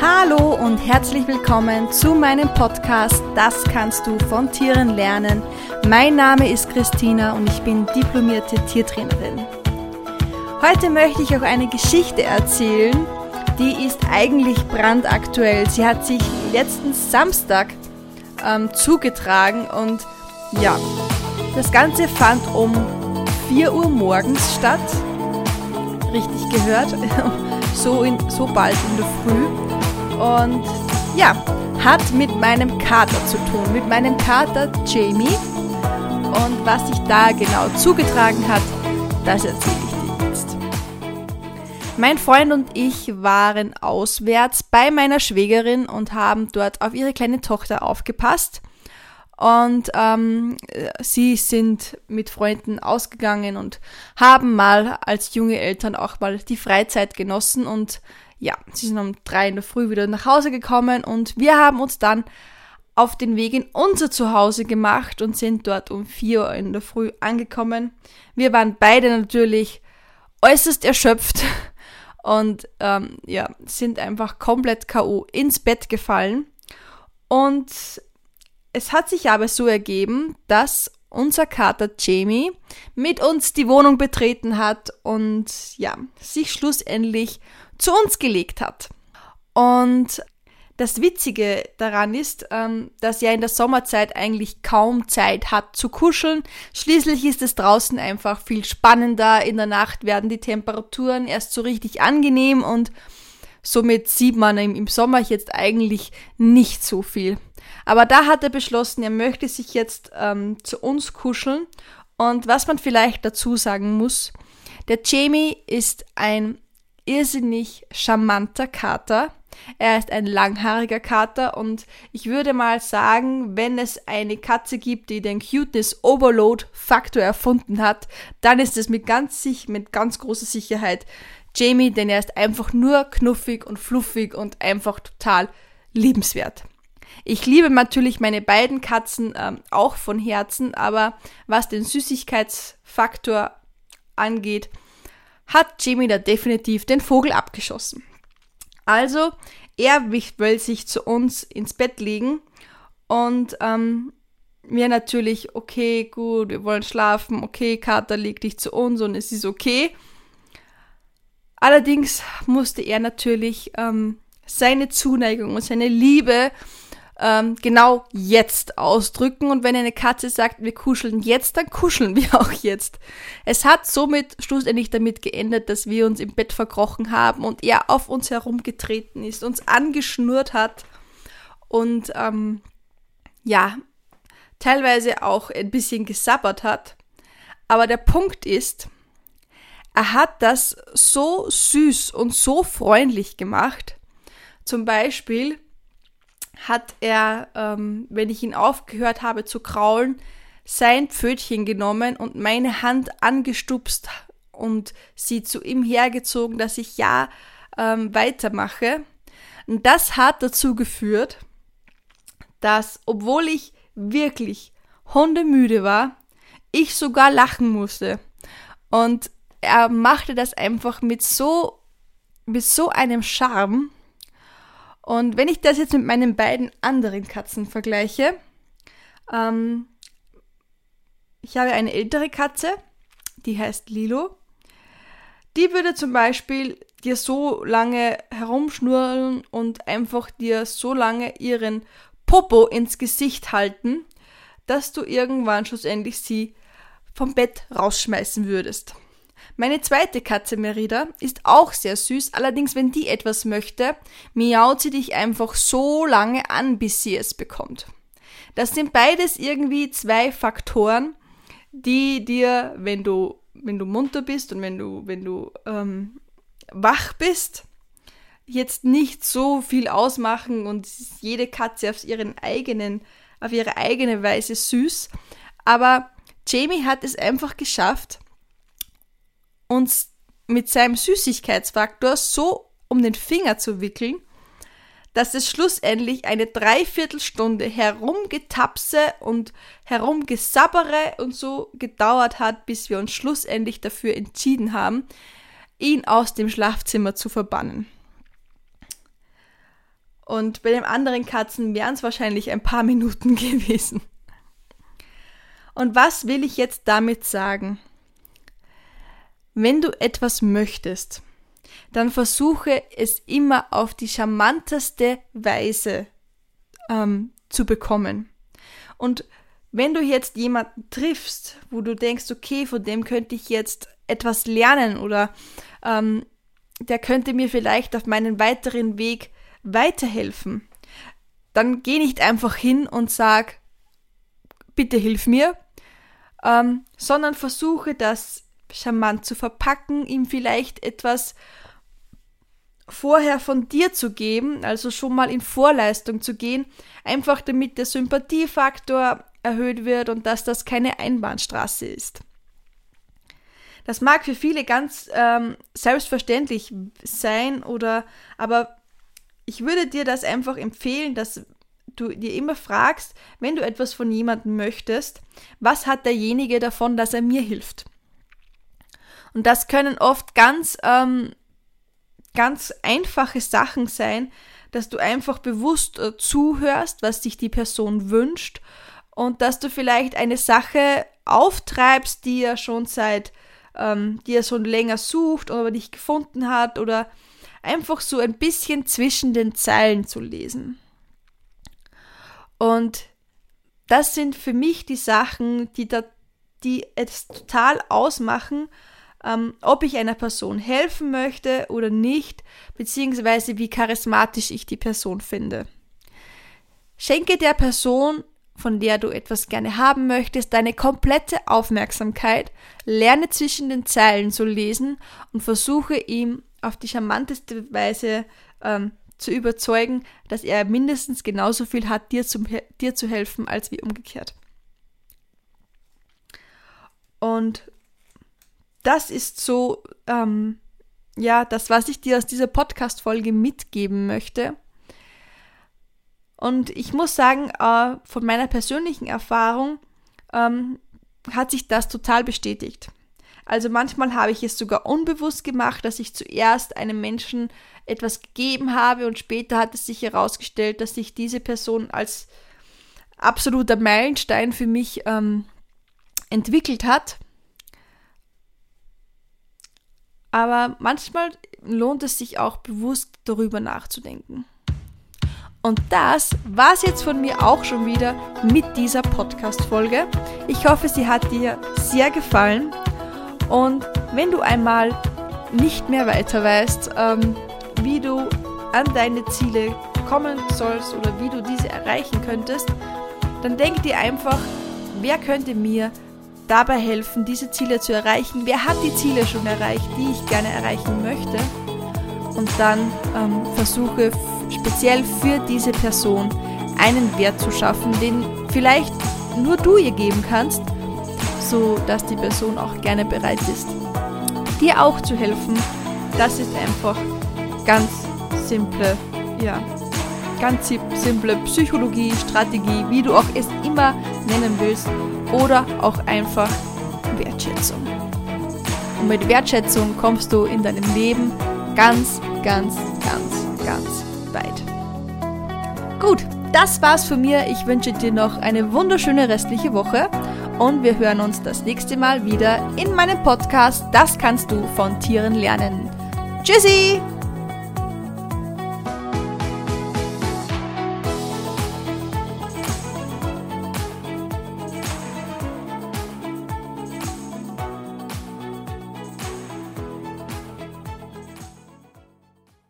Hallo und herzlich willkommen zu meinem Podcast Das kannst du von Tieren lernen. Mein Name ist Christina und ich bin diplomierte Tiertrainerin. Heute möchte ich auch eine Geschichte erzählen, die ist eigentlich brandaktuell. Sie hat sich letzten Samstag ähm, zugetragen und ja, das Ganze fand um 4 Uhr morgens statt. Richtig gehört, so, in, so bald in der Früh. Und ja, hat mit meinem Kater zu tun, mit meinem Kater Jamie. Und was sich da genau zugetragen hat, das erzähle ich dir jetzt. Mein Freund und ich waren auswärts bei meiner Schwägerin und haben dort auf ihre kleine Tochter aufgepasst. Und ähm, sie sind mit Freunden ausgegangen und haben mal als junge Eltern auch mal die Freizeit genossen. Und ja, sie sind um drei in der Früh wieder nach Hause gekommen und wir haben uns dann auf den Weg in unser Zuhause gemacht und sind dort um vier Uhr in der Früh angekommen. Wir waren beide natürlich äußerst erschöpft und ähm, ja, sind einfach komplett K.O. ins Bett gefallen. Und es hat sich aber so ergeben, dass unser Kater Jamie mit uns die Wohnung betreten hat und ja, sich schlussendlich zu uns gelegt hat. Und das Witzige daran ist, ähm, dass er in der Sommerzeit eigentlich kaum Zeit hat zu kuscheln. Schließlich ist es draußen einfach viel spannender. In der Nacht werden die Temperaturen erst so richtig angenehm und somit sieht man im Sommer jetzt eigentlich nicht so viel. Aber da hat er beschlossen, er möchte sich jetzt ähm, zu uns kuscheln. Und was man vielleicht dazu sagen muss, der Jamie ist ein irrsinnig charmanter Kater. Er ist ein langhaariger Kater und ich würde mal sagen, wenn es eine Katze gibt, die den Cuteness Overload Faktor erfunden hat, dann ist es mit ganz sich, mit ganz großer Sicherheit Jamie, denn er ist einfach nur knuffig und fluffig und einfach total liebenswert. Ich liebe natürlich meine beiden Katzen ähm, auch von Herzen, aber was den Süßigkeitsfaktor angeht, hat Jamie da definitiv den Vogel abgeschossen. Also, er will sich zu uns ins Bett legen und ähm, wir natürlich, okay, gut, wir wollen schlafen, okay, Kater, leg dich zu uns und es ist okay. Allerdings musste er natürlich ähm, seine Zuneigung und seine Liebe ähm, genau jetzt ausdrücken. Und wenn eine Katze sagt, wir kuscheln jetzt, dann kuscheln wir auch jetzt. Es hat somit schlussendlich damit geendet, dass wir uns im Bett verkrochen haben und er auf uns herumgetreten ist, uns angeschnurrt hat und ähm, ja, teilweise auch ein bisschen gesabbert hat. Aber der Punkt ist, er hat das so süß und so freundlich gemacht. Zum Beispiel, hat er, ähm, wenn ich ihn aufgehört habe zu kraulen, sein Pfötchen genommen und meine Hand angestupst und sie zu ihm hergezogen, dass ich ja ähm, weitermache. Und das hat dazu geführt, dass, obwohl ich wirklich hundemüde war, ich sogar lachen musste. Und er machte das einfach mit so, mit so einem Charme, und wenn ich das jetzt mit meinen beiden anderen Katzen vergleiche, ähm, ich habe eine ältere Katze, die heißt Lilo. Die würde zum Beispiel dir so lange herumschnurren und einfach dir so lange ihren Popo ins Gesicht halten, dass du irgendwann schlussendlich sie vom Bett rausschmeißen würdest. Meine zweite Katze Merida ist auch sehr süß, allerdings wenn die etwas möchte, miaut sie dich einfach so lange an, bis sie es bekommt. Das sind beides irgendwie zwei Faktoren, die dir, wenn du, wenn du munter bist und wenn du, wenn du ähm, wach bist, jetzt nicht so viel ausmachen und jede Katze auf ihren eigenen, auf ihre eigene Weise süß. Aber Jamie hat es einfach geschafft, uns mit seinem Süßigkeitsfaktor so um den Finger zu wickeln, dass es schlussendlich eine Dreiviertelstunde herumgetapse und herumgesabbere und so gedauert hat, bis wir uns schlussendlich dafür entschieden haben, ihn aus dem Schlafzimmer zu verbannen. Und bei den anderen Katzen wären es wahrscheinlich ein paar Minuten gewesen. Und was will ich jetzt damit sagen? Wenn du etwas möchtest, dann versuche es immer auf die charmanteste Weise ähm, zu bekommen. Und wenn du jetzt jemanden triffst, wo du denkst, okay, von dem könnte ich jetzt etwas lernen oder ähm, der könnte mir vielleicht auf meinen weiteren Weg weiterhelfen, dann geh nicht einfach hin und sag, bitte hilf mir, ähm, sondern versuche das charmant zu verpacken, ihm vielleicht etwas vorher von dir zu geben, also schon mal in Vorleistung zu gehen, einfach damit der Sympathiefaktor erhöht wird und dass das keine Einbahnstraße ist. Das mag für viele ganz ähm, selbstverständlich sein oder aber ich würde dir das einfach empfehlen, dass du dir immer fragst, wenn du etwas von jemandem möchtest, was hat derjenige davon, dass er mir hilft? Und das können oft ganz ähm, ganz einfache Sachen sein, dass du einfach bewusst äh, zuhörst, was sich die Person wünscht und dass du vielleicht eine Sache auftreibst, die er schon seit, ähm, die er schon länger sucht oder nicht gefunden hat oder einfach so ein bisschen zwischen den Zeilen zu lesen. Und das sind für mich die Sachen, die da, die es total ausmachen, ähm, ob ich einer Person helfen möchte oder nicht, beziehungsweise wie charismatisch ich die Person finde. Schenke der Person, von der du etwas gerne haben möchtest, deine komplette Aufmerksamkeit, lerne zwischen den Zeilen zu lesen und versuche ihm auf die charmanteste Weise ähm, zu überzeugen, dass er mindestens genauso viel hat, dir, zum, dir zu helfen, als wie umgekehrt. Und das ist so, ähm, ja, das, was ich dir aus dieser Podcast-Folge mitgeben möchte. Und ich muss sagen, äh, von meiner persönlichen Erfahrung ähm, hat sich das total bestätigt. Also manchmal habe ich es sogar unbewusst gemacht, dass ich zuerst einem Menschen etwas gegeben habe und später hat es sich herausgestellt, dass sich diese Person als absoluter Meilenstein für mich ähm, entwickelt hat. Aber manchmal lohnt es sich auch bewusst darüber nachzudenken. Und das war es jetzt von mir auch schon wieder mit dieser Podcast-Folge. Ich hoffe, sie hat dir sehr gefallen. Und wenn du einmal nicht mehr weiter weißt, ähm, wie du an deine Ziele kommen sollst oder wie du diese erreichen könntest, dann denk dir einfach, wer könnte mir dabei helfen, diese Ziele zu erreichen. Wer hat die Ziele schon erreicht, die ich gerne erreichen möchte? Und dann ähm, versuche speziell für diese Person einen Wert zu schaffen, den vielleicht nur du ihr geben kannst, so dass die Person auch gerne bereit ist, dir auch zu helfen. Das ist einfach ganz simple, ja, ganz simple Psychologie, Strategie, wie du auch es immer nennen willst oder auch einfach Wertschätzung. Und mit Wertschätzung kommst du in deinem Leben ganz, ganz, ganz, ganz weit. Gut, das war's von mir. Ich wünsche dir noch eine wunderschöne restliche Woche und wir hören uns das nächste Mal wieder in meinem Podcast Das kannst du von Tieren lernen. Tschüssi!